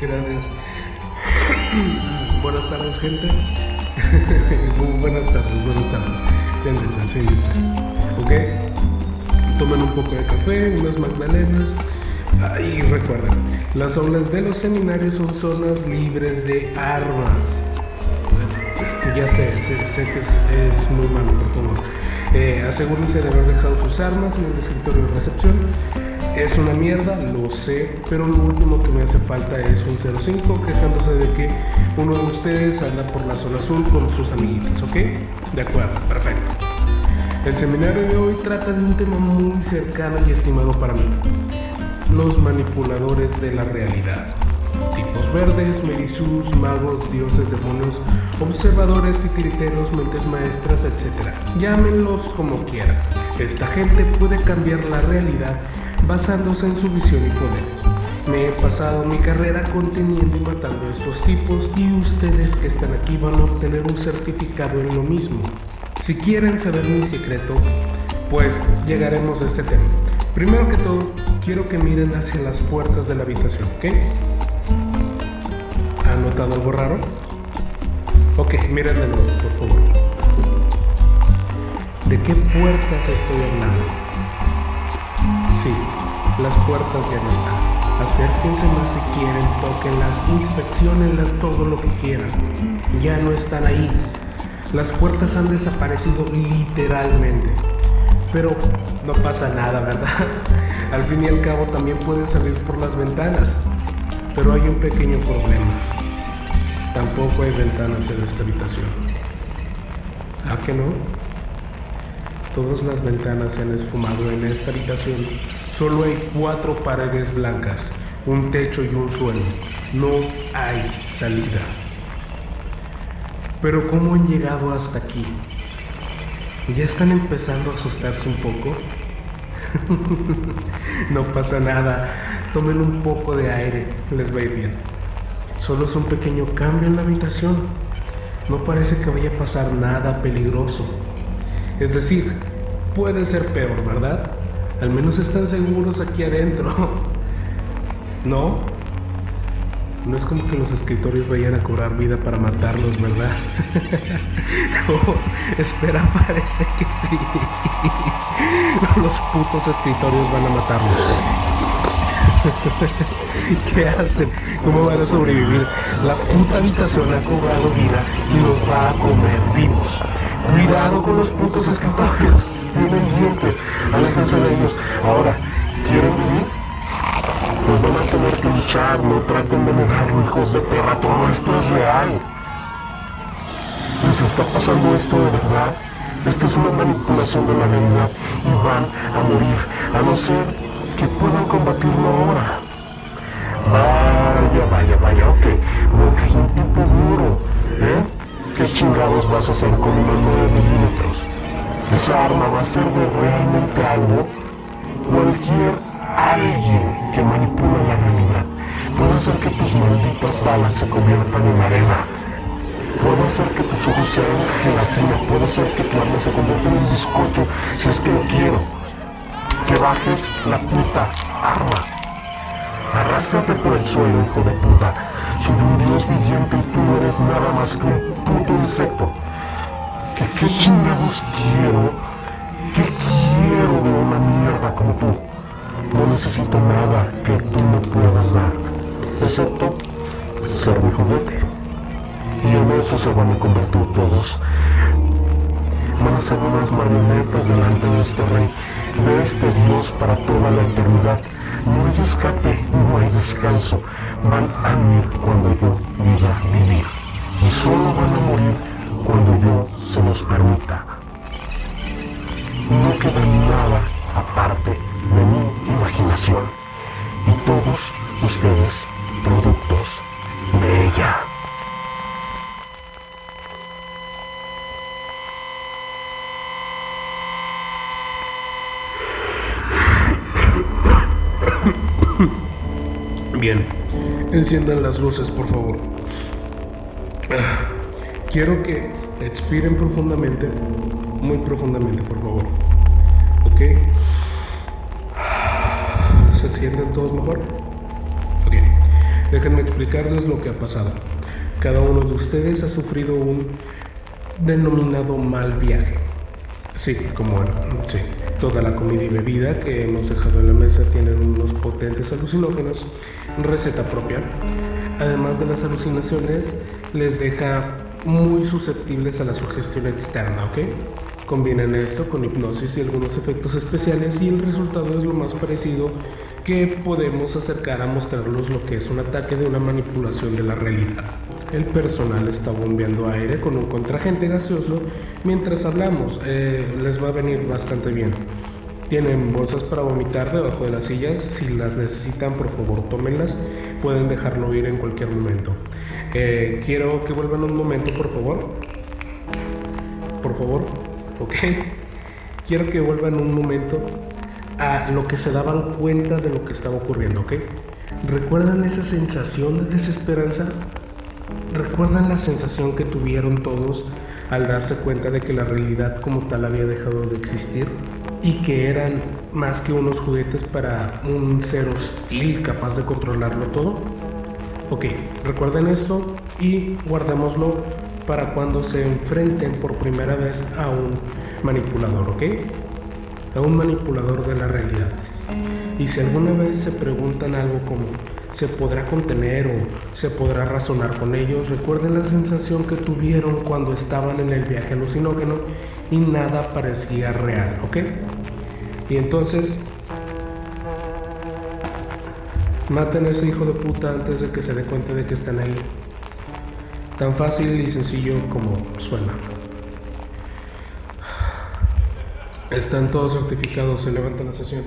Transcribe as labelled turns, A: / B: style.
A: Gracias. buenas tardes, gente. buenas tardes, buenas tardes. Siéntense, siéntense. ¿Ok? Tomen un poco de café, unas magdalenas. Y recuerden, las aulas de los seminarios son zonas libres de armas. Ya sé, sé, que es, muy malo, por favor. Eh, asegúrense de haber dejado sus armas en el escritorio de recepción. Es una mierda, lo sé, pero lo último que me hace falta es un 05 quejándose de que uno de ustedes anda por la zona azul con sus amiguitos, ¿ok? De acuerdo, perfecto. El seminario de hoy trata de un tema muy cercano y estimado para mí, los manipuladores de la realidad. Tipos verdes, merizús, magos, dioses, demonios, observadores, titiriteros, mentes maestras, etc. Llámenlos como quieran. Esta gente puede cambiar la realidad basándose en su visión y poder. Me he pasado mi carrera conteniendo y matando a estos tipos y ustedes que están aquí van a obtener un certificado en lo mismo. Si quieren saber mi secreto, pues llegaremos a este tema. Primero que todo, quiero que miren hacia las puertas de la habitación, ¿ok? ¿Han notado algo raro? Ok, miren de nuevo, por favor. ¿De qué puertas estoy hablando? Sí, las puertas ya no están. Acérquense más si quieren, tóquenlas, inspeccionenlas todo lo que quieran. Ya no están ahí. Las puertas han desaparecido literalmente. Pero no pasa nada, ¿verdad? Al fin y al cabo también pueden salir por las ventanas. Pero hay un pequeño problema. Tampoco hay ventanas en esta habitación. ¿Ah que no? Todas las ventanas se han esfumado en esta habitación. Solo hay cuatro paredes blancas, un techo y un suelo. No hay salida. Pero ¿cómo han llegado hasta aquí? ¿Ya están empezando a asustarse un poco? no pasa nada. Tomen un poco de aire. Les va a ir bien. Solo es un pequeño cambio en la habitación. No parece que vaya a pasar nada peligroso. Es decir, puede ser peor, ¿verdad? Al menos están seguros aquí adentro. ¿No? No es como que los escritorios vayan a cobrar vida para matarlos, ¿verdad? oh, espera, parece que sí. los putos escritorios van a matarlos. ¿Qué hacen? ¿Cómo van a sobrevivir? La puta habitación ha cobrado vida y los va a comer vivos. Cuidado con los putos escritorios. Tienen dientes. Aléjense de ellos. Ahora, ¿quieren vivir? Pues van a tener que luchar. No traten de negarlo, hijos de perra. Todo esto es real. ¿Les está pasando esto de verdad? Esto es una manipulación de la realidad y van a morir, a no ser que puedan combatirlo ahora. Vaya, vaya, vaya, ok. Ok, un tipo duro, ¿eh? ¿Qué chingados vas a hacer con unos 9 milímetros? Esa arma va a ser de realmente algo. Cualquier alguien que manipula la realidad puede hacer que tus malditas balas se conviertan en arena. Puede hacer que tus ojos sean gelatina, puede hacer que tu arma se convierta en un bizcocho si es que lo quiero. Que bajes la puta arma. Arrástrate por el suelo, hijo de puta. Soy un dios viviente y tú eres nada más que un puto insecto. ¿Qué, qué chingados quiero? ¿Qué quiero de una mierda como tú? No necesito nada que tú me puedas dar, excepto ser mi juguete. Y en eso se van a convertir todos. Van a ser unas marionetas delante de este rey, de este dios para toda la eternidad. No hay escape, no hay descanso. Van a morir cuando yo diga vivir. Y solo van a morir cuando yo se los permita. No queda nada aparte Bien, enciendan las luces, por favor. Quiero que expiren profundamente, muy profundamente, por favor. ¿Ok? ¿Se sienten todos mejor? Ok. Déjenme explicarles lo que ha pasado. Cada uno de ustedes ha sufrido un denominado mal viaje. Sí, como sí, toda la comida y bebida que hemos dejado en la mesa tienen unos potentes alucinógenos, receta propia. Además de las alucinaciones, les deja muy susceptibles a la sugestión externa, ¿ok? Combinan esto con hipnosis y algunos efectos especiales y el resultado es lo más parecido que podemos acercar a mostrarlos lo que es un ataque de una manipulación de la realidad. El personal está bombeando aire con un contragente gaseoso mientras hablamos. Eh, les va a venir bastante bien. Tienen bolsas para vomitar debajo de las sillas. Si las necesitan, por favor, tómenlas. Pueden dejarlo ir en cualquier momento. Eh, quiero que vuelvan un momento, por favor. Por favor. Ok. Quiero que vuelvan un momento a lo que se daban cuenta de lo que estaba ocurriendo, ¿ok? ¿Recuerdan esa sensación de desesperanza? ¿Recuerdan la sensación que tuvieron todos al darse cuenta de que la realidad como tal había dejado de existir? Y que eran más que unos juguetes para un ser hostil capaz de controlarlo todo? Ok, recuerden esto y guardémoslo para cuando se enfrenten por primera vez a un manipulador, ¿ok? a un manipulador de la realidad. Y si alguna vez se preguntan algo como ¿se podrá contener o se podrá razonar con ellos? Recuerden la sensación que tuvieron cuando estaban en el viaje alucinógeno y nada parecía real, ¿ok? Y entonces maten a ese hijo de puta antes de que se dé cuenta de que están ahí. Tan fácil y sencillo como suena. Están todos certificados, se levanta la sesión.